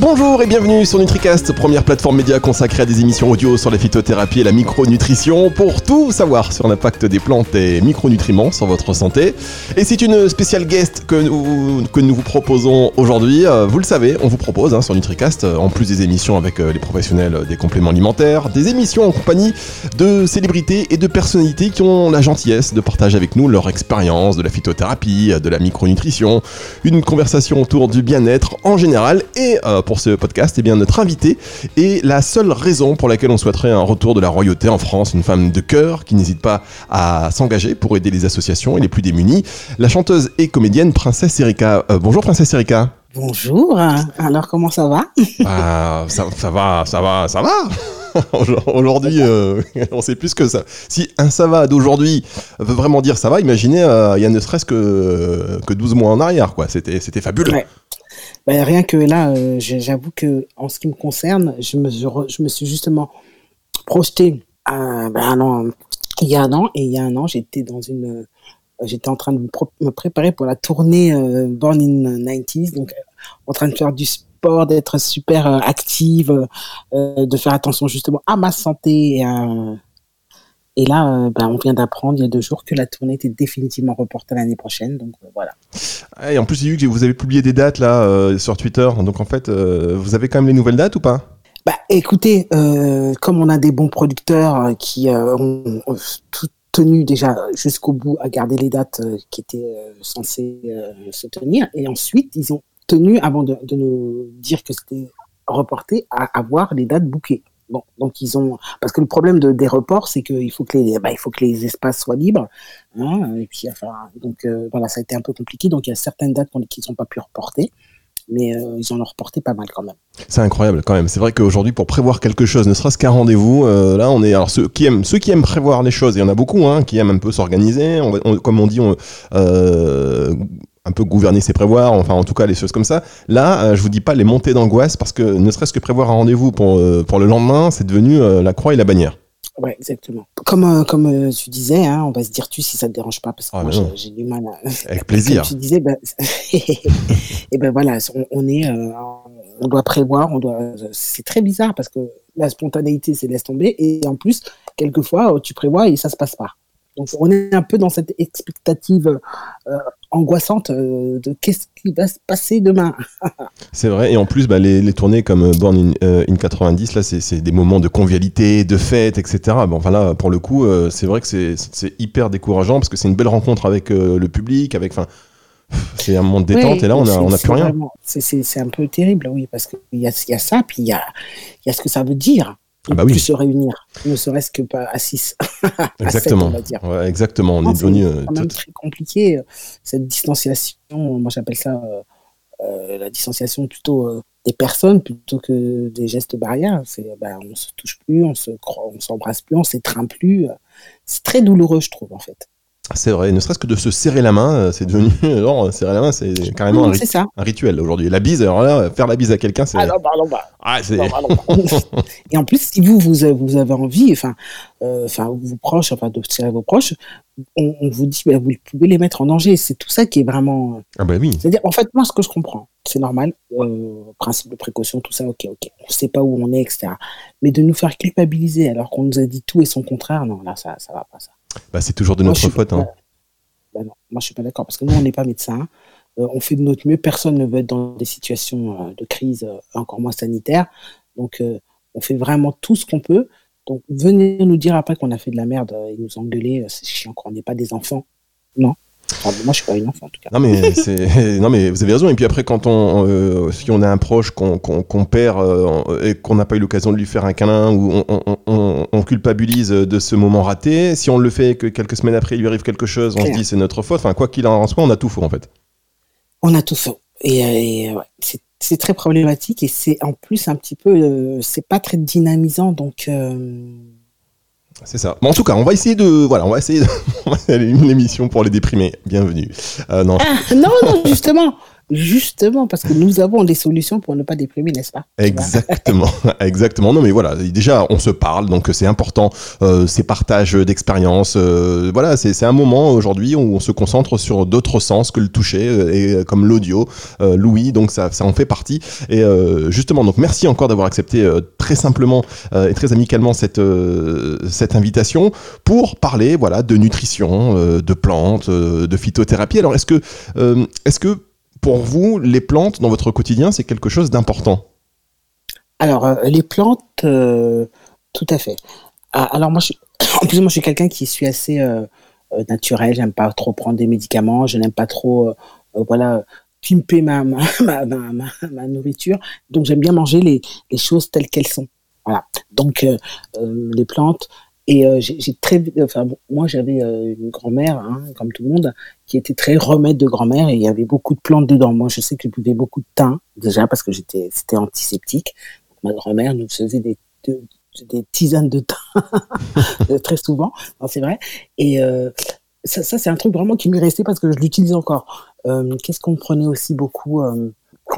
Bonjour et bienvenue sur NutriCast, première plateforme média consacrée à des émissions audio sur la phytothérapie et la micronutrition pour tout savoir sur l'impact des plantes et micronutriments sur votre santé. Et c'est une spéciale guest que nous, que nous vous proposons aujourd'hui. Euh, Vous le savez, on vous propose hein, sur NutriCast, euh, en plus des émissions avec euh, les professionnels des compléments alimentaires, des émissions en compagnie de célébrités et de personnalités qui ont la gentillesse de partager avec nous leur expérience de la phytothérapie, de la micronutrition, une conversation autour du bien-être en général. Et pour ce podcast, eh bien, notre invité est la seule raison pour laquelle on souhaiterait un retour de la royauté en France, une femme de cœur qui n'hésite pas à s'engager pour aider les associations et les plus démunis, la chanteuse et comédienne Princesse Erika. Euh, bonjour Princesse Erika. Bonjour, alors comment ça va? Ah, ça, ça va, ça va, ça va Aujourd'hui, euh, on sait plus que ça. Si un ça va d'aujourd'hui veut vraiment dire ça va, imaginez, euh, il y a ne serait-ce que, que 12 mois en arrière, quoi. C'était, c'était fabuleux. Ouais. Ben, rien que là, euh, j'avoue que en ce qui me concerne, je me, suis justement projeté ben, il y a un an, et il y a un an, j'étais dans une, euh, j'étais en train de me, préparer pour la tournée euh, Born in 90s, donc en train de faire du sport, d'être super active, de faire attention justement à ma santé. Et, à- et là, euh, ben, on vient d'apprendre il y a deux jours que la tournée était définitivement reportée l'année prochaine, donc euh, voilà. Ah, Et en plus, j'ai vu que vous avez publié des dates là euh, sur Twitter. Donc en fait, vous avez quand même les nouvelles dates ou pas? Bah, écoutez, euh, comme on a des bons producteurs qui euh, ont, ont tout tenu déjà jusqu'au bout à garder les dates euh, qui étaient censées se tenir, et ensuite ils ont tenu, avant de, de nous dire que c'était reporté, à avoir les dates bouquées. Bon, donc ils ont parce que le problème de, des reports, c'est qu'il faut que les bah, il faut que les espaces soient libres, hein, et puis enfin donc euh, voilà ça a été un peu compliqué, donc il y a certaines dates qu'ils n'ont pas pu reporter, mais euh, ils en ont reporté pas mal quand même. C'est incroyable quand même. C'est vrai qu'aujourd'hui, pour prévoir quelque chose, ne serait-ce qu'un rendez-vous, euh, là, on est. Alors ceux qui aiment, ceux qui aiment prévoir les choses, il y en a beaucoup, hein, qui aiment un peu s'organiser. Comme on dit, on, un peu gouverner ses prévoirs. Enfin, en tout cas, les choses comme ça. Là, euh, je vous dis pas les montées d'angoisse parce que ne serait-ce que prévoir un rendez-vous pour euh, pour le lendemain, c'est devenu euh, la croix et la bannière. Ouais, exactement. Comme, euh, comme tu disais, hein, on va se dire tu si ça te dérange pas, parce que Ah, moi j'ai du mal à. Avec plaisir. Comme tu disais, ben, et ben voilà, on, on est, on doit prévoir, on doit. C'est très bizarre parce que la spontanéité, c'est laisse tomber, et en plus, quelquefois, tu prévois et ça se passe pas. Donc on est un peu dans cette expectative euh, angoissante euh, de qu'est-ce qui va se passer demain. C'est vrai, et en plus, bah, les, les tournées comme euh, Born in, euh, in 90, là, c'est des moments de convivialité, de fête, etc. Bon, enfin là, pour le coup, c'est vrai que c'est- hyper décourageant parce que c'est une belle rencontre avec le public, avec, enfin, c'est un moment de détente, Oui, et là, on a, c'est- on a c'est plus rien. C'est un peu terrible, oui, parce qu'il y a, il y a ça, puis il y a, il y a ce que ça veut dire. Ah bah oui. se réunir, ne serait-ce que pas à 6. Exactement. on va dire. Ouais, exactement. On Non, est devenu. c'est euh, quand même tout- très compliqué, euh, cette distanciation. Moi, j'appelle ça euh, euh, la distanciation plutôt euh, des personnes plutôt que des gestes barrières. C'est, ben, on se touche plus, on se croit, on s'embrasse plus, on s'étreint plus. euh. C'est très douloureux, je trouve, en fait. C'est vrai, ne serait-ce que de se serrer la main, euh, c'est devenu. Genre, serrer la main, c'est carrément un, ça. rituel aujourd'hui. La bise, alors là, faire la bise à quelqu'un, c'est. Ah non, bah, non, bah, Ah, non, bah, non, bah. Et en plus, si vous, vous, avez- vous avez envie, enfin, euh, enfin, vos proches, enfin, de serrer vos proches, on, on vous dit, ben, vous pouvez les mettre en danger. C'est tout ça qui est vraiment. Ah, bah oui. C'est-à-dire, en fait, moi, ce que je comprends, c'est normal, euh, principe de précaution, tout ça, ok, ok, on sait pas où on est, etc. Mais de nous faire culpabiliser alors qu'on nous a dit tout et son contraire, non, là, ça, ça va pas, ça. Bah, c'est toujours de notre faute. Hein. bah non, moi, je suis pas d'accord parce que nous, on n'est pas médecin. Euh, on fait de notre mieux. Personne ne veut être dans des situations euh, de crise, euh, encore moins sanitaire. Donc, on fait vraiment tout ce qu'on peut. Donc, venez nous dire après qu'on a fait de la merde et nous engueuler, c'est chiant, qu'on n'est pas des enfants. Non. Moi, je suis pas une enfant, en tout cas. Non mais c'est non mais vous avez raison et puis après quand on euh, si on a un proche qu'on perd euh, et qu'on n'a pas eu l'occasion de lui faire un câlin ou on, on, on, on culpabilise de ce moment raté si on le fait que quelques semaines après il lui arrive quelque chose on se dit c'est notre faute enfin quoi qu'il en soit on a tout faux en fait On a tout fait. Et, euh, et, ouais, c'est très problématique et c'est en plus un petit peu, euh, c'est pas très dynamisant. Donc, c'est ça. Bon en tout cas on va essayer de voilà on va essayer de, on va une émission pour les déprimés bienvenue. Euh, non. Ah, non, non, justement. Justement, parce que nous avons des solutions pour ne pas déprimer, n'est-ce pas? Exactement, exactement. Non, mais voilà, déjà, on se parle, donc c'est important, euh, ces partages d'expériences. Euh, voilà, c'est un moment aujourd'hui où on se concentre sur d'autres sens que le toucher, euh, et euh, comme l'audio, euh, Louis, donc ça, ça en fait partie. Et justement, donc merci encore d'avoir accepté très simplement et très amicalement cette, cette invitation pour parler voilà, de nutrition, de plantes, de phytothérapie. Alors, est-ce que, est-ce que pour vous, les plantes dans votre quotidien, c'est quelque chose d'important Alors, euh, les plantes, euh, tout à fait. Ah, alors, moi, je, en plus, moi, je suis quelqu'un qui suis assez euh, naturel. J'aime pas trop prendre des médicaments. Je n'aime pas trop, voilà, pimper ma, ma, ma, ma, nourriture. Donc, j'aime bien manger les, les choses telles qu'elles sont. Voilà. Donc, les plantes, et euh, j'ai très, enfin moi j'avais euh, une grand-mère, hein, comme tout le monde, qui était très remède de grand-mère et il y avait beaucoup de plantes dedans. Moi je sais que je buvais beaucoup de thym déjà parce que j'étais, c'était antiseptique. Ma grand-mère nous faisait des, des tisanes de thym très souvent, c'est vrai. Et euh, ça, ça c'est un truc vraiment qui m'est resté parce que je l'utilise encore. Qu'est-ce qu'on prenait aussi beaucoup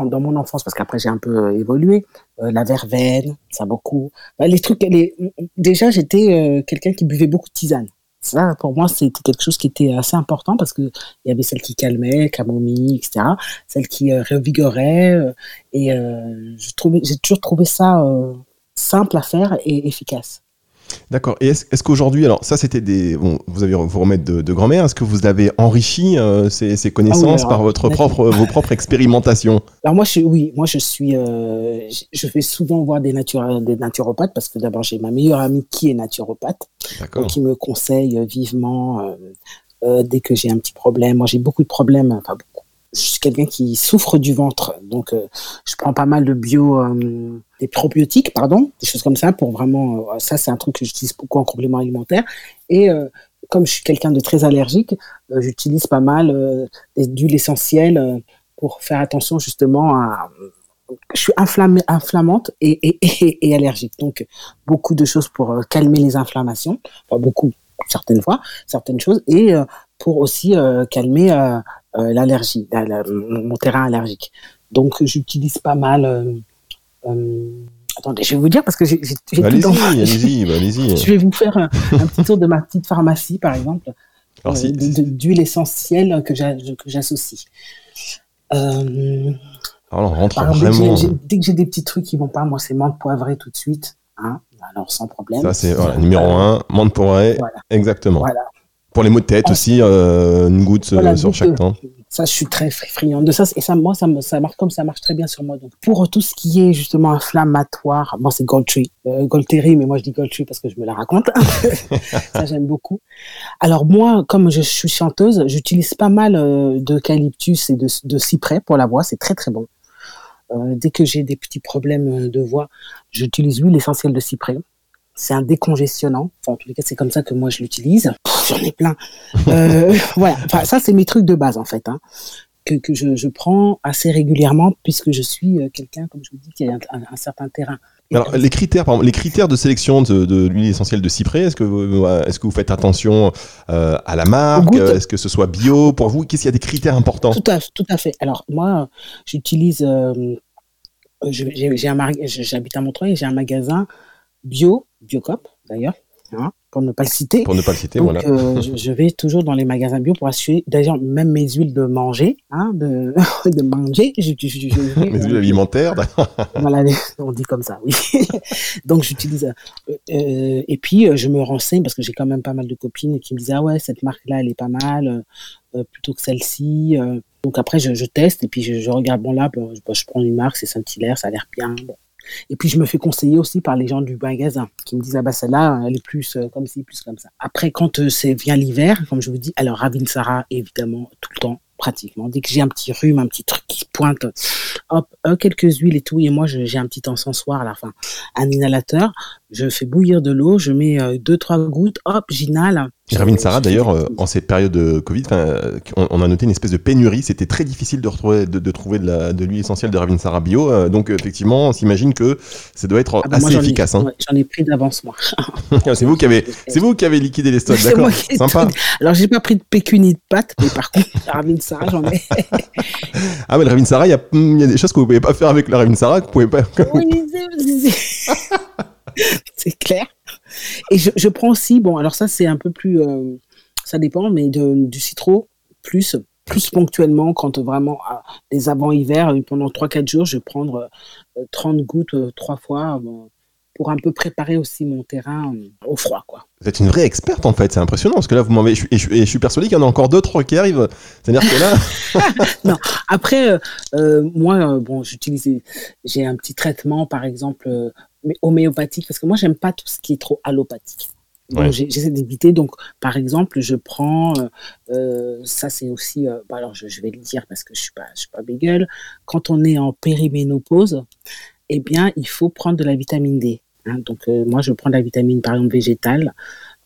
dans mon enfance, parce qu'après j'ai un peu euh, évolué, euh, la verveine, ça beaucoup. Bah, les trucs, les... déjà j'étais euh, quelqu'un qui buvait beaucoup de tisane. Ça, pour moi, c'était quelque chose qui était assez important parce que il y avait celle qui calmait, camomille, etc. Celle qui revigorait. et je j'ai toujours trouvé ça simple à faire et efficace. D'accord. Et est-ce, qu'aujourd'hui, alors ça c'était des, bon, vous avez vous remettre de, grand-mère, est-ce que vous avez enrichi euh, ces, connaissances ah par votre propre, vos propres expérimentations? Alors moi, je, oui, moi je suis, euh, je vais souvent voir des, des naturopathes parce que d'abord j'ai ma meilleure amie qui est naturopathe, donc qui me conseille vivement euh, dès que j'ai un petit problème. Moi j'ai beaucoup de problèmes, enfin beaucoup je suis quelqu'un qui souffre du ventre, donc euh, je prends pas mal de bio, euh, des probiotiques, pardon, des choses comme ça pour vraiment. Euh, ça, c'est un truc que j'utilise beaucoup en complément alimentaire. Et comme je suis quelqu'un de très allergique, j'utilise pas mal d'huile essentielle pour faire attention justement à. Je suis inflammée, inflammante et, et, et, allergique, donc beaucoup de choses pour calmer les inflammations, enfin beaucoup, certaines fois, certaines choses, et pour aussi calmer euh, l'allergie, mon terrain allergique. Donc j'utilise pas mal. Euh, euh, attendez, je vais vous dire parce que j'ai tout dans allez-y, bah, allez-y. je vais vous faire un, petit tour de ma petite pharmacie, par exemple, d'huile essentielle que j'associe. Alors, rentre vraiment. Dès que j'ai des petits trucs qui vont pas, moi, c'est menthe poivrée tout de suite. Hein alors, sans problème. Ça, c'est numéro un, menthe poivrée. Exactement. Voilà. Pour les maux de tête aussi, euh, une goutte euh, sur chaque temps. Ça, je suis très friande de ça. Et ça, moi, ça, ça marche comme ça marche très bien sur moi. Donc, pour tout ce qui est justement inflammatoire, bon, c'est Goldtree, euh, Goldterry, mais moi je dis Goldtree parce que je me la raconte. ça, j'aime beaucoup. Alors moi, comme je suis chanteuse, j'utilise pas mal euh, d'eucalyptus et de, de cyprès pour la voix. C'est très très bon. Euh, dès que j'ai des petits problèmes de voix, j'utilise l'huile essentielle de cyprès. C'est un décongestionnant. Enfin, en tout cas, c'est comme ça que moi je l'utilise. J'en ai plein. Euh, voilà. Enfin, ça, c'est mes trucs de base en fait. Hein, que, que je, je, prends assez régulièrement puisque je suis euh, quelqu'un, comme je vous dis, qui a un, certain terrain. Alors, les critères, par exemple, les critères de sélection de, de l'huile essentielle de cyprès, est-ce que, vous, est-ce que vous faites attention euh, à la marque? Est-ce que ce soit bio pour vous? Qu'est-ce qu'il y a des critères importants? Tout à, tout à fait. Alors, moi, j'utilise. Euh, j'habite à Montreuil, j'ai un magasin bio Biocop d'ailleurs, hein, pour ne pas le citer. Pour ne pas le citer, voilà. Euh, je, vais toujours dans les magasins bio pour assurer, d'ailleurs, même mes huiles de manger, hein, de, de manger. Je, je, mes huiles alimentaires, Voilà, on dit comme ça, oui. Donc j'utilise. Euh, euh, et puis je me renseigne parce que j'ai quand même pas mal de copines qui me disent ah ouais cette marque là elle est pas mal plutôt que celle-ci. donc après je, teste et puis je, regarde bon là je prends une marque c'est Saint-Hilaire ça a l'air bien. Bon et puis, je me fais conseiller aussi par les gens du magasin qui me disent, ah bah celle-là, elle est plus euh, comme ci, plus comme ça. Après, quand euh, vient l'hiver, comme je vous dis, alors Ravinsara, évidemment, tout le temps, pratiquement. Dès que j'ai un petit rhume, un petit truc qui pointe, hop, euh, quelques huiles et tout, et moi, j'ai un petit encensoir à un inhalateur, je fais bouillir de l'eau, je mets deux, trois gouttes, hop, j'inhale, Sarah, d'ailleurs, euh, en cette période de Covid, euh, on, a noté une espèce de pénurie. C'était très difficile de, retrouver, de, trouver de l'huile essentielle de Ravine Bio. Euh, donc, effectivement, on s'imagine que ça doit être ah bah assez efficace. Hein. J'en ai pris d'avance, moi. c'est vous, qui avez, vous qui avez liquidé les stocks, d'accord Sympa. Alors, j'ai pas pris de pécu ni de pâte, mais par contre, la Ravine Sarah, j'en ai. ah, mais la Ravine Sarah, il y, a des choses que vous pouvez pas faire avec la Ravine Sarah, que vous pouvez pas. c'est clair. Et je, prends aussi, bon, alors ça, c'est un peu plus, euh, ça dépend, mais du citron, plus, plus ponctuellement, quand vraiment, ah, les avant-hiver, euh, pendant 3-4 jours, je vais prendre 30 euh, gouttes trois fois pour un peu préparer aussi mon terrain au froid, quoi. Vous êtes une vraie experte en fait, c'est impressionnant parce que là vous m'avez et, je, suis persuadé qu'il y en a encore d'autres qui arrivent. C'est-à-dire que là. non, après moi bon j'utilise j'ai un petit traitement par exemple mais homéopathique, parce que moi, j'aime pas tout ce qui est trop allopathique. Donc, j'essaie d'éviter. Donc, par exemple, je prends, euh, euh, ça c'est aussi, euh, bah, alors je, vais le dire parce que je suis pas, je suis pas bégueule. Quand on est en périménopause, eh bien, il faut prendre de la vitamine D. Hein. Donc, moi, je prends de la vitamine, par exemple, végétale,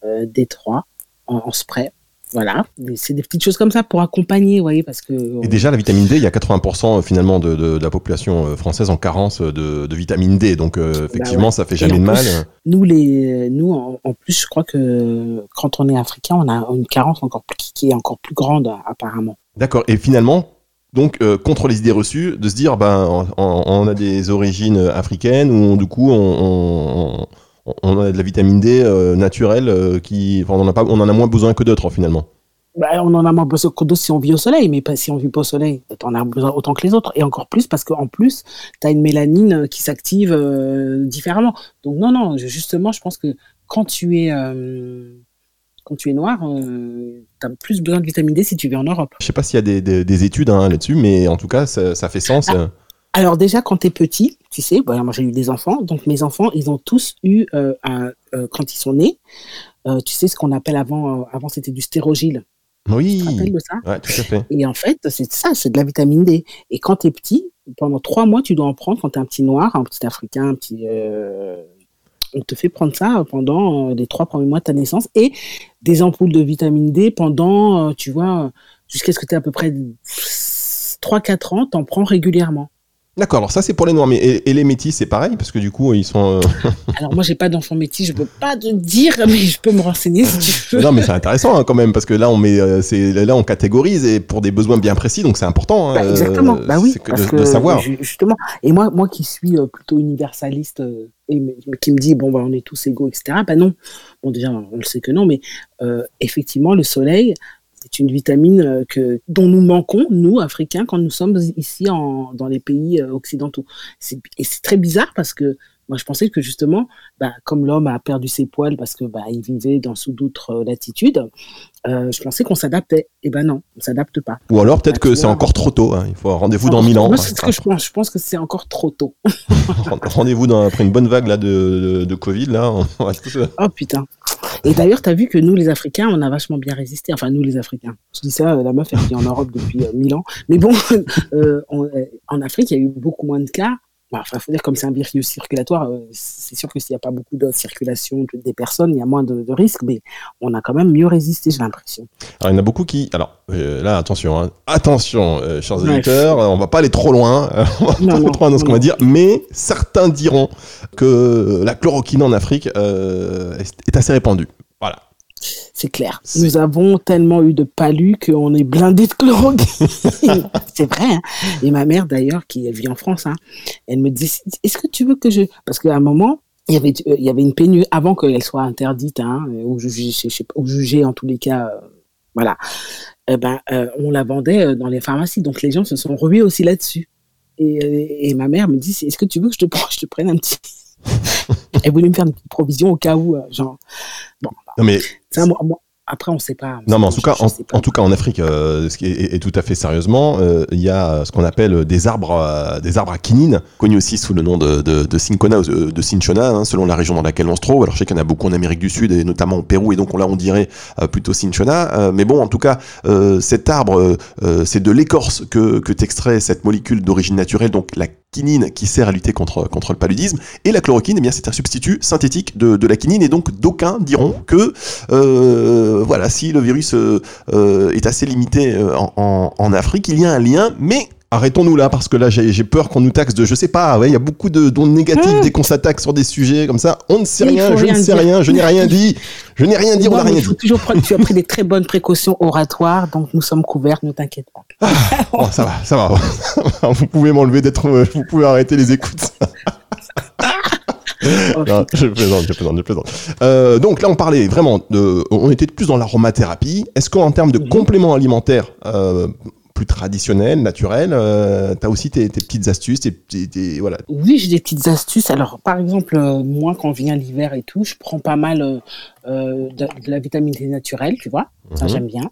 D3 en, spray. Voilà, c'est des petites choses comme ça pour accompagner, vous voyez, parce que... Et déjà, la vitamine D, il y a 80% finalement de, la population euh, française en carence de, vitamine D, donc euh, bah effectivement, ça fait jamais de mal. Nous, les, nous en, plus, je crois que quand on est africain, on a une carence encore plus, qui est encore plus grande, apparemment. D'accord, et finalement, donc euh, contre les idées reçues, de se dire, ben, on, a des origines africaines, ou du coup, on on a de la vitamine D euh, naturelle euh, qui, on en a pas, on en a moins besoin que d'autres finalement. Bah, on en a moins besoin que d'autres si on vit au soleil, mais pas si on vit pas au soleil. On en as besoin autant que les autres, et encore plus parce qu'en plus, tu as une mélanine qui s'active euh, différemment. Donc non, non, justement, je pense que quand tu es quand tu es noir, tu as plus besoin de vitamine D si tu vis en Europe. Je sais pas s'il y a des, études hein, là-dessus, mais en tout cas, ça, fait sens. Ah, alors déjà, quand tu es petit, tu sais, moi j'ai eu des enfants, donc mes enfants, ils ont tous eu, euh, euh, quand ils sont nés, euh, tu sais ce qu'on appelle avant, avant c'était du stérogile. Oui. Tu te rappelles de ça? Ouais, tout à fait. Et en fait, c'est ça, c'est de la vitamine D. Et quand tu es petit, pendant trois mois, tu dois en prendre quand tu es un petit noir, un petit africain, un petit. on te fait prendre ça pendant les trois premiers mois de ta naissance et des ampoules de vitamine D pendant, tu vois, jusqu'à ce que tu aies à peu près 3-4 ans, tu en prends régulièrement. D'accord, alors ça c'est pour les noirs, mais et, les métis c'est pareil parce que du coup ils sont. Euh, alors moi j'ai pas d'enfants métis, je peux pas te dire, mais je peux me renseigner si tu veux. non mais c'est intéressant hein, quand même parce que là on met, euh, c'est là on catégorise et pour des besoins bien précis, donc c'est important. Hein, bah, exactement, bah oui, de, savoir. Justement, et moi moi qui suis euh, plutôt universaliste et qui me dit bon bah on est tous égaux etc. Bah non, bon déjà on le sait que non, mais effectivement le soleil c'est une vitamine euh, que, dont nous manquons, nous, Africains, quand nous sommes ici en, dans les pays euh, occidentaux. Et c'est très bizarre parce que moi, je pensais que justement, bah, comme l'homme a perdu ses poils parce que bah, il vivait dans sous d'autres euh, latitudes, je pensais qu'on s'adaptait. Et eh ben non, on s'adapte pas. Ou alors peut-être que c'est encore trop tôt. Hein. Il faut un rendez-vous dans mille ans. Moi, c'est ce que je pense. Je pense que c'est encore trop tôt. rendez-vous après une bonne vague là de, de, Covid là. oh putain. Et d'ailleurs, tu as vu que nous, les Africains, on a vachement bien résisté. Enfin, nous, les Africains. Je dis ça, la meuf, elle vit en Europe depuis euh, mille ans. Mais bon, euh, euh, en Afrique, il y a eu beaucoup moins de cas. Bah, enfin, faut dire comme c'est un virus circulatoire, c'est sûr que s'il n'y a pas beaucoup de circulation des personnes, il y a moins de, risques, mais on a quand même mieux résisté, j'ai l'impression. Alors, il y en a beaucoup qui. Alors, là, attention, hein. attention, chers auditeurs, on va pas aller trop loin, on va pas aller trop loin dans ce qu'on va dire, mais certains diront que la chloroquine en Afrique est assez répandue. C'est clair. Nous avons tellement eu de palus qu'on est blindé de chloroquine. c'est vrai. Hein. Et ma mère, d'ailleurs, qui vit en France, hein, elle me dit Est-ce que tu veux que je. Parce qu'à un moment, il y avait, il y avait une pénurie avant qu'elle soit interdite, hein, ou, jugée, en tous les cas. Euh, voilà. Eh ben, euh, on la vendait euh, dans les pharmacies. Donc les gens se sont rués aussi là-dessus. Et, ma mère me dit Est-ce que tu veux que je te, je te prenne un petit. Elle voulait me faire une petite provision au cas où, genre. Bon, non, mais. après, on ne sait pas. non, mais en tout, cas, en, tout cas, en Afrique, euh, ce qui est, tout à fait sérieusement, euh, il y a ce qu'on appelle des arbres, euh, des arbres à quinine, connus aussi sous le nom de, de, de Cinchona, de Cinchona, hein, selon la région dans laquelle on se trouve. Alors, je sais qu'il y en a beaucoup en Amérique du Sud et notamment au Pérou, et donc là, on dirait plutôt Cinchona. mais bon, en tout cas, cet arbre, c'est de l'écorce que, que t'extrais cette molécule d'origine naturelle, donc la quinine qui sert à lutter contre, contre le paludisme. Et la chloroquine, eh bien, c'est un substitut synthétique de, la quinine. Et donc, d'aucuns diront que, euh, voilà, si le virus euh, euh est assez limité en, Afrique, il y a un lien. Mais arrêtons-nous là, parce que là, j'ai peur qu'on nous taxe de, je sais pas, il y a beaucoup de dons négatifs mmh. dès qu'on s'attaque sur des sujets comme ça. On ne sait rien, je ne sais rien, je n'ai rien dit. Je n'ai rien dit, on n'a rien dit. Toujours, tu as pris des très bonnes précautions oratoires, donc nous sommes couverts, ne t'inquiète pas. Ah, oh, ça va, ça va. vous pouvez m'enlever d'être, vous pouvez arrêter les écoutes. non, je plaisante, je plaisante, je plaisante. Euh, donc là, on parlait vraiment de, on était plus dans l'aromathérapie. Est-ce qu'en termes de mmh. compléments alimentaires euh, plus traditionnels, naturels, euh, tu as aussi tes, tes, petites astuces, tes, tes, voilà. Oui, j'ai des petites astuces. Alors, par exemple, euh, moi, quand vient l'hiver et tout, je prends pas mal euh, euh de, de, la vitamine D naturelle, tu vois. Ça, mmh. j'aime bien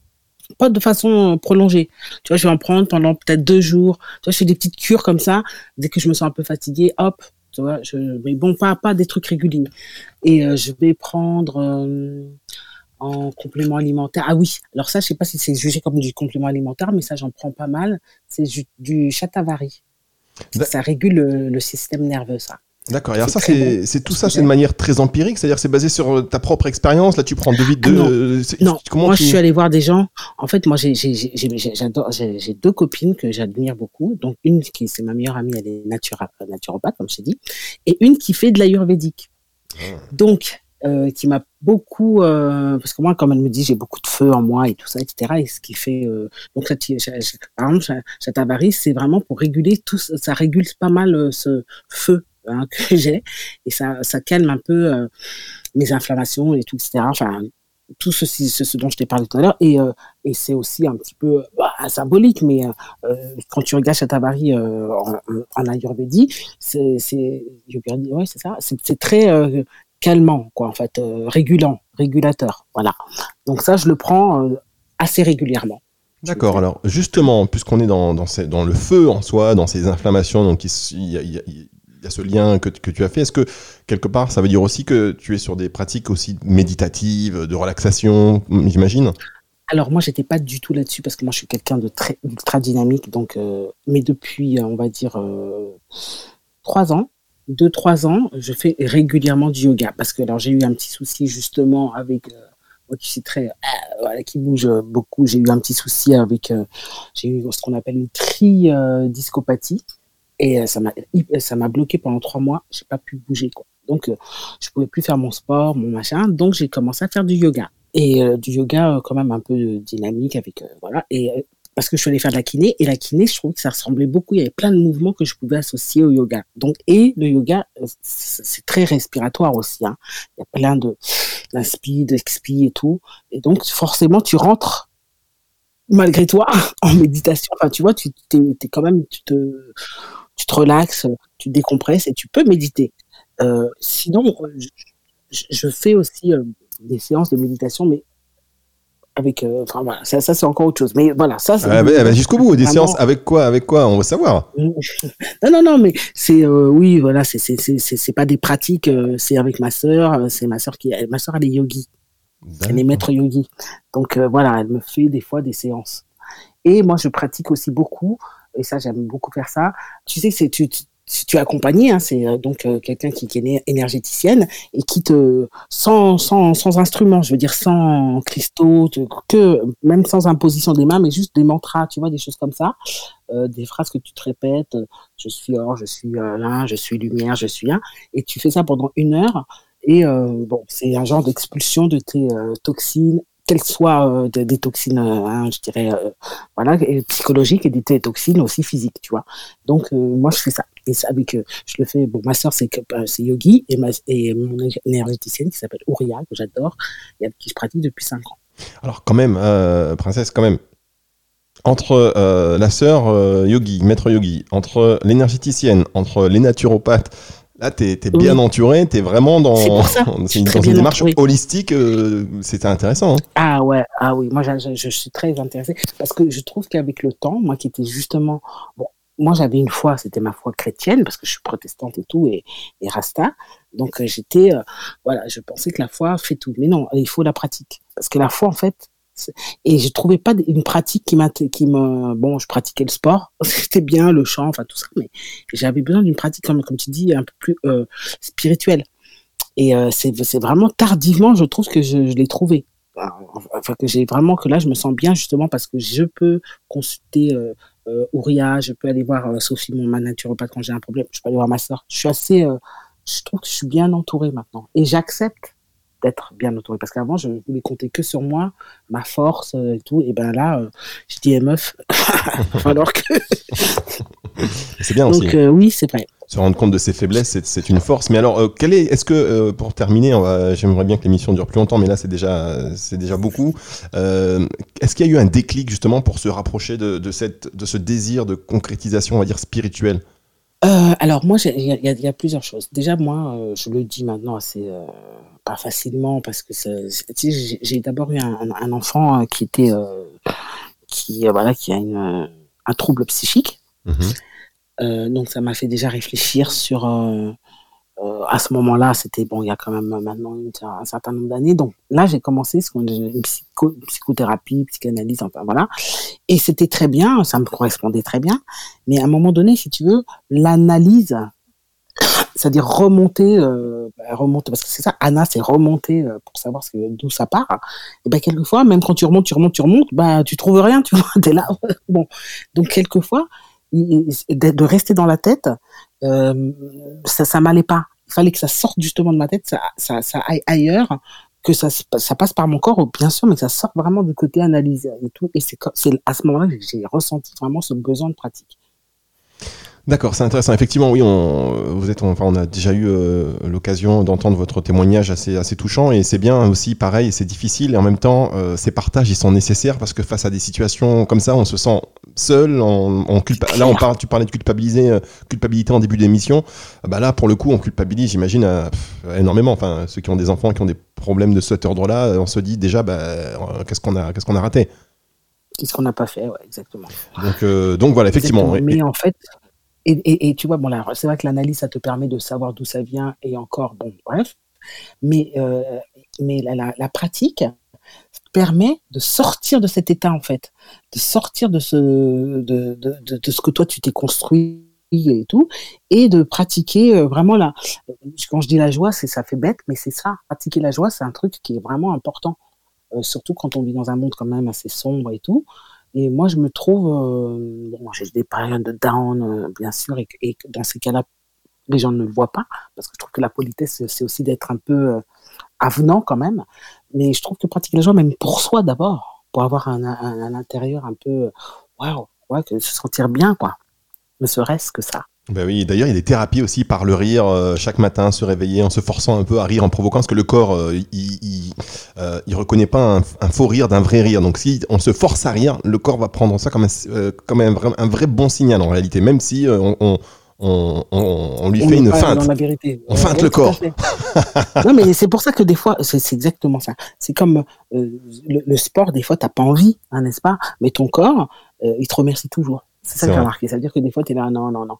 pas de façon prolongée. Tu vois, je vais en prendre pendant peut-être deux jours. Tu vois, je fais des petites cures comme ça. Dès que je me sens un peu fatiguée, hop, tu vois, je, mais bon, pas, pas des trucs réguliers. Et je vais prendre en complément alimentaire. Ah oui, alors ça, je sais pas si c'est jugé comme du complément alimentaire, mais ça, j'en prends pas mal. C'est du chatavari. Ça régule le, le système nerveux, ça. D'accord. Alors ça, c'est tout ça, c'est de manière très empirique, c'est-à-dire c'est basé sur euh, ta propre expérience. Là, tu prends deux vides de. Ah non, non. Comment moi, tu... je suis allé voir des gens. En fait, moi, j'ai deux copines que j'admire beaucoup. Donc une qui c'est ma meilleure amie, elle est naturopathe, comme je dit, et une qui fait de l'ayurvédique. Ah. Donc euh, qui m'a beaucoup euh, parce que moi comme elle me dit j'ai beaucoup de feu en moi et tout ça etc et ce qui fait euh, donc ça, par exemple Chatavari c'est vraiment pour réguler tout ça régule pas mal ce feu hein, que j'ai et ça, ça calme un peu mes inflammations et tout, etc. Enfin, tout ceci, ce, dont je t'ai parlé tout à l'heure. Et, et c'est aussi un petit peu bah, symbolique, mais quand tu regardes Chatavari euh, en, en Ayurvédie, c'est, c'est, ouais, c'est ça, c'est, très calmant, quoi, en fait, euh, régulant, régulateur. Voilà. Donc ça, je le prends assez régulièrement. D'accord. Alors justement, puisqu'on est dans, dans, ces, dans, le feu en soi, dans ces inflammations, donc il, y a ce lien que, que tu as fait. Est-ce que quelque part, ça veut dire aussi que tu es sur des pratiques aussi méditatives, de relaxation, j'imagine? Alors moi, j'étais pas du tout là-dessus parce que moi, je suis quelqu'un de très ultra dynamique. Donc, euh, mais depuis, on va dire euh, trois ans, deux trois ans, je fais régulièrement du yoga parce que alors j'ai eu un petit souci justement avec euh, moi qui suis très euh, voilà, qui bouge beaucoup. J'ai eu un petit souci avec j'ai eu ce qu'on appelle une tri-discopathie. Et euh, ça m'a, ça m'a bloqué pendant trois mois. J'ai pas pu bouger, quoi. Donc, euh, je pouvais plus faire mon sport, mon machin. Donc, j'ai commencé à faire du yoga. Et euh, du yoga, quand même un peu dynamique avec, voilà. Et parce que je suis allée faire de la kiné. Et la kiné, je trouvais que ça ressemblait beaucoup. Il y avait plein de mouvements que je pouvais associer au yoga. Donc, et le yoga, c'est très respiratoire aussi. Hein. Il y a plein de d'inspi, d'expi et tout. Et donc, forcément, tu rentres malgré toi en méditation. Enfin, tu vois, tu es quand même, tu te tu te relaxes, tu décompresses et tu peux méditer. Euh, sinon, je, je, fais aussi euh, des séances de méditation, mais avec, euh, enfin voilà, ça, ça c'est encore autre chose. Mais voilà, ça. Ah, bah, bah, jusqu'au bout, des séances avec quoi, avec quoi, on veut savoir. non, non, non, mais c'est, euh, oui, voilà, c'est, c'est, c'est, c'est pas des pratiques. Euh, c'est avec ma sœur. C'est ma sœur qui, ma sœur elle est yogi. Elle est maître yogi. Donc voilà, elle me fait des fois des séances. Et moi, je pratique aussi beaucoup et ça j'aime beaucoup faire ça. Tu sais, c'est tu, tu tu es accompagné, hein, c'est euh, donc euh, quelqu'un qui, est énergéticienne et qui te sans sans sans instrument, je veux dire sans cristaux, que même sans imposition des mains, mais juste des mantras, tu vois, des choses comme ça, euh, des phrases que tu te répètes. Je suis or, je suis là, je suis lumière, je suis un, et tu fais ça pendant une heure. Et bon, c'est un genre d'expulsion de tes toxines qu'elles soient des, toxines, hein, je dirais, voilà, psychologiques et des toxines aussi physiques, tu vois. Donc, moi, je fais ça. Et ça, avec, euh, je le fais, bon, ma soeur, c'est c'est yogi, et, ma, et mon énergéticienne qui s'appelle Ouria, que j'adore, et avec qui je pratique depuis 5 ans. Alors, quand même, princesse, quand même, entre euh, la sœur euh, yogi, maître yogi, entre l'énergéticienne, entre les naturopathes, Là, tu es, bien oui. entouré, tu es vraiment dans, c'est une, dans une démarche holistique. Euh, C'était intéressant. Hein. Ah ouais, ah oui, moi je, je, je, suis très intéressée parce que je trouve qu'avec le temps, moi qui étais justement. Bon, moi j'avais une foi, c'était ma foi chrétienne parce que je suis protestante et tout, et, rasta. Donc euh, j'étais. Euh, voilà, je pensais que la foi fait tout. Mais non, il faut la pratique. Parce que la foi, en fait, Et je trouvais pas une pratique qui m'a, qui me, bon, je pratiquais le sport, c'était bien le chant, enfin tout ça, mais j'avais besoin d'une pratique comme, comme tu dis, un peu plus euh, spirituelle. Et euh, c'est, c'est vraiment tardivement, je trouve que je, je l'ai trouvé. Enfin que j'ai vraiment que là, je me sens bien justement parce que je peux consulter euh, Ouria, je peux aller voir euh, Sophie, mon ma naturopathe quand j'ai un problème, je peux aller voir ma soeur. Je suis assez, euh, je trouve que je suis bien entourée maintenant et j'accepte d'être bien entourée parce qu'avant je voulais compter que sur moi, ma force et tout. Et ben là, je dis eh, meuf, alors que c'est bien Donc, aussi. euh, oui, c'est vrai. Se rendre compte de ses faiblesses, c'est- une force. Mais alors, euh, quel est, est-ce que, euh, pour terminer, on va- j'aimerais bien que l'émission dure plus longtemps, mais là, c'est déjà, c'est déjà beaucoup. Euh, est-ce qu'il y a eu un déclic justement pour se rapprocher de, de cette, de ce désir de concrétisation, on va dire spirituelle? Euh, alors moi, il y, a- y y plusieurs choses. Déjà, moi, euh, je le dis maintenant assez euh, pas facilement parce que j'ai d'abord eu un, un enfant qui était qui voilà qui a une, un trouble psychique. Mhm. Euh, donc ça m'a fait déjà réfléchir sur à ce moment-là, c'était bon, il y a quand même maintenant une- un certain nombre d'années. Donc là, j'ai commencé ce qu'on une psycho, psychothérapie, psychanalyse, enfin voilà. Et c'était très bien, ça me correspondait très bien. Mais à un moment donné, si tu veux, l'analyse, c'est-à-dire remonter, euh, bah, remonter, parce que c'est ça, Anna, c'est remonter euh, pour savoir d'où ça part. Et ben quelquefois, même quand tu remontes, tu remontes, tu remontes, bah tu trouves rien, tu vois, t'es là. bon, donc quelquefois, de rester dans la tête, euh, ça, ça m'allait pas. Il fallait que ça sorte justement de ma tête, ça, aille ailleurs, que ça, se- ça passe par mon corps, bien sûr, mais que ça sorte vraiment du côté analyse et tout. Et c'est à ce moment-là que j'ai ressenti vraiment ce besoin de pratique. D'accord, c'est intéressant. Effectivement, oui, on, vous êtes, enfin, on a déjà eu euh, l'occasion d'entendre votre témoignage assez, assez touchant, et c'est bien aussi, pareil, c'est difficile, et en même temps, euh, ces partages, ils sont nécessaires parce que face à des situations comme ça, on se sent seul. On, on culpa- Là, on parle, tu parlais de culpabiliser, euh, culpabilité en début d'émission. Ah Bah là, pour le coup, on culpabilise, j'imagine, énormément. Enfin, ceux qui ont des enfants, qui ont des problèmes de cet ordre-là, on se dit déjà, bah, qu'est-ce qu'on a, qu'est-ce qu'on a raté? Qu'est-ce qu'on n'a pas fait, ouais, exactement. Donc, donc voilà, effectivement. Mais en fait, et, et, tu vois, bon, c'est vrai que l'analyse, ça te permet de savoir d'où ça vient et encore, bon, bref. Mais, euh, mais la, pratique permet de sortir de cet état, en fait, de sortir de ce, de, de, de ce que toi, tu t'es construit et tout, et de pratiquer euh, vraiment la. Quand je dis la joie, c'est ça fait bête, mais c'est ça. Pratiquer la joie, c'est un truc qui est vraiment important, euh, surtout quand on vit dans un monde quand même assez sombre et tout. Et moi, je me trouve, euh, bon, j'ai des périodes de down, euh, bien sûr, et, et dans ces cas-là, les gens ne le voient pas, parce que je trouve que la politesse, c'est- aussi d'être un peu euh, avenant quand même. Mais je trouve que pratiquer la joie, même pour soi d'abord, pour avoir un, intérieur un peu, waouh, ouais, que se sentir bien, quoi. Ne serait-ce que ça. Ben oui, d'ailleurs, il y a des thérapies aussi par le rire, euh, chaque matin, se réveiller en se forçant un peu à rire, en provoquant, parce que le corps, euh, il, il, euh, il reconnaît pas un, un faux rire d'un vrai rire. Donc, si on se force à rire, le corps va prendre ça comme un, euh, comme un, vrai, un vrai bon signal en réalité, même si on, on, on, on, on lui On fait une feinte. Dans la vérité. On feinte le corps. non, mais c'est pour ça que des fois, c'est exactement ça. C'est comme euh, le, le sport, des fois, t'as pas envie, hein, n'est-ce pas? Mais ton corps, euh, il te remercie toujours. C'est ça que j'ai vrai. remarqué. Ça veut dire que des fois, tu es là, non, non, non.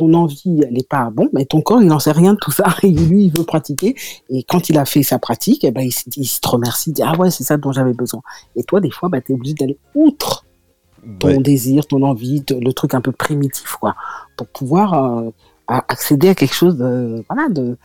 Ton envie, elle est pas bon, mais ton corps, il n'en sait rien de tout ça. Et lui, il veut pratiquer. Et quand il a fait sa pratique, eh ben, il, se dit- il se te remercie, il dit, ah ouais, c'est ça dont j'avais besoin. Et toi, des fois, bah, tu es obligé d'aller outre ton Ouais. désir, ton envie, le truc un peu primitif, quoi, pour pouvoir euh, accéder à quelque chose de, voilà, de,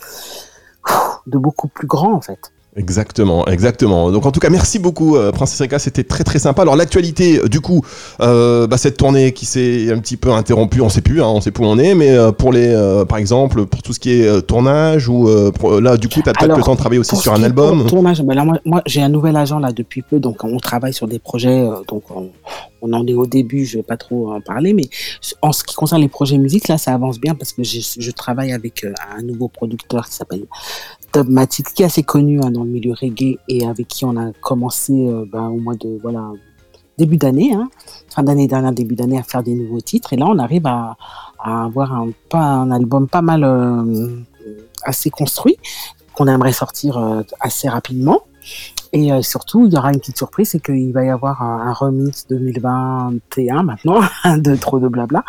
de beaucoup plus grand, en fait. Exactement, exactement. Donc en tout cas, merci beaucoup, euh, Princesse Rika, c'était très très sympa. Alors l'actualité, euh, du coup, euh, bah, cette tournée qui s'est un petit peu interrompue, on sait plus, hein, on sait plus où on est, mais euh, pour les, par exemple, pour tout ce qui est tournage ou pour- là, du coup, t'as peut-être Alors, le temps de travailler aussi sur un album. tour- Tournage, ben là, moi, moi, j'ai un nouvel agent là depuis peu, donc on travaille sur des projets, donc on, on en est au début, je vais pas trop en parler, mais en ce qui concerne les projets musique, là, ça avance bien parce que je, je travaille avec un nouveau producteur qui s'appelle Dubmatic, qui est assez connu hein, dans le milieu reggae et avec qui on a commencé euh, ben, au mois de voilà début d'année, hein, fin d'année dernière, début d'année, à faire des nouveaux titres. Et là, on arrive à, avoir un, pas, album pas mal euh, assez construit qu'on aimerait sortir euh, assez rapidement. Et surtout, il y aura une petite surprise, c'est qu'il va y avoir un remix 2021 maintenant, de trop de blabla,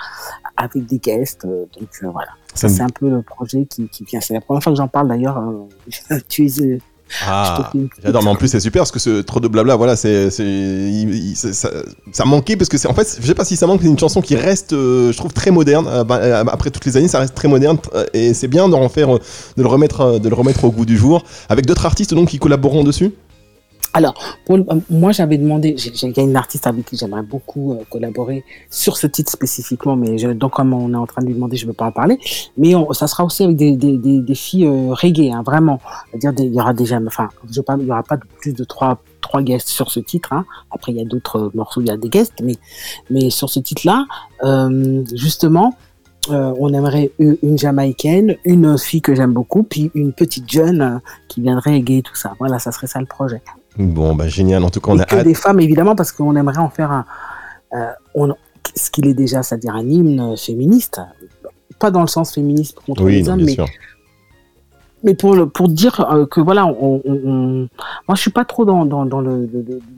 avec des guests. euh, donc euh, voilà, Ça c'est un peu le projet qui, qui vient. C'est la première fois que j'en parle d'ailleurs. euh, tu es, euh, Ah, j'adore, mais en plus c'est super parce que ce trop de blabla, voilà, c'est, ça, ça, manquait parce que c'est en fait, je sais pas si ça manque, c'est une chanson qui reste, euh, je trouve très moderne. Euh, bah, après toutes les années, ça reste très moderne et c'est bien de faire, de le remettre, de le remettre au goût du jour avec d'autres artistes donc qui collaboreront dessus. Alors, pour, moi, j'avais demandé, j'ai une artiste avec qui j'aimerais beaucoup euh, collaborer sur ce titre spécifiquement, mais donc comme on est en train de lui demander, je ne veux pas en parler. Mais ça sera aussi avec des, filles euh, reggae, hein, vraiment. il y aura enfin, il y aura pas plus de trois trois guests sur ce titre. Hein. Après, il y a d'autres morceaux, il y a des guests, mais sur ce titre-là, euh, justement. Euh, on aimerait une Jamaïcaine, une fille que j'aime beaucoup, puis une petite jeune euh, qui viendrait égayer tout ça. Voilà, ça serait ça le projet. Bon, bah génial. En tout cas, on a que des femmes, évidemment, parce qu'on aimerait en faire un, euh, ce qu'il est déjà, c'est-à-dire un hymne féministe. Pas dans le sens féministe contre les hommes, mais, mais pour, pour dire euh, que voilà, on, moi je suis pas trop dans, dans, le,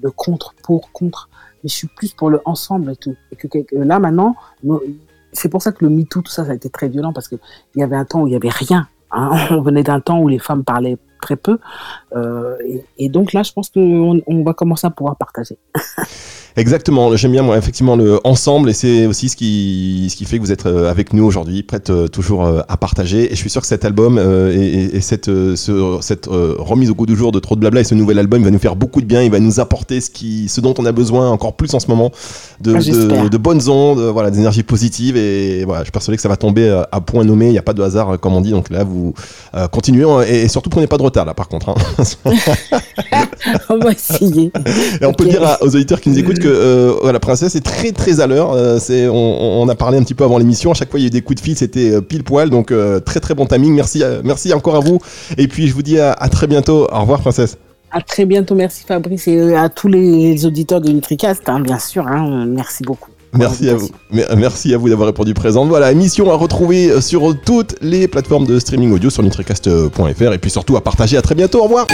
le, contre, pour, contre, mais je suis plus pour le ensemble et tout. Et que, là maintenant, c'est pour ça que le MeToo, tout ça, ça a été très violent parce qu'il y avait un temps où il y avait rien. Hein. On venait d'un temps où les femmes parlaient très peu. Euh, et, donc là, je pense qu'on on va commencer à pouvoir partager. Exactement, j'aime bien moi effectivement le ensemble et c'est aussi ce qui ce qui fait que vous êtes euh, avec nous aujourd'hui, prête euh, toujours à partager et je suis sûr que cet album et, cette ce, cette remise au goût du jour de trop de blabla et ce nouvel album va nous faire beaucoup de bien, il va nous apporter ce qui ce dont on a besoin encore plus en ce moment de, ah, de, bonnes ondes, voilà, d'énergie positive et voilà, je suis persuadé que ça va tomber à point nommé, il n'y a pas de hasard comme on dit donc là vous continuez et, surtout prenez pas de retard là par contre. Hein. on va essayer. Et on peut dire aux auditeurs qui nous écoutent que euh, la princesse est très très à l'heure. Euh, c'est, on, a parlé un petit peu avant l'émission. À chaque fois, il y a eu des coups de fil, c'était euh, pile poil. Donc très très bon timing. Merci, merci encore à vous. Et puis je vous dis à, très bientôt. Au revoir, princesse. À très bientôt, merci Fabrice et à tous les auditeurs de Nutricast, hein, bien sûr. Hein. merci beaucoup. Merci à vous. Merci à vous d'avoir répondu présent. Voilà, émission à retrouver sur toutes les plateformes de streaming audio sur nutricast.fr et puis surtout à partager. À très bientôt. Au revoir.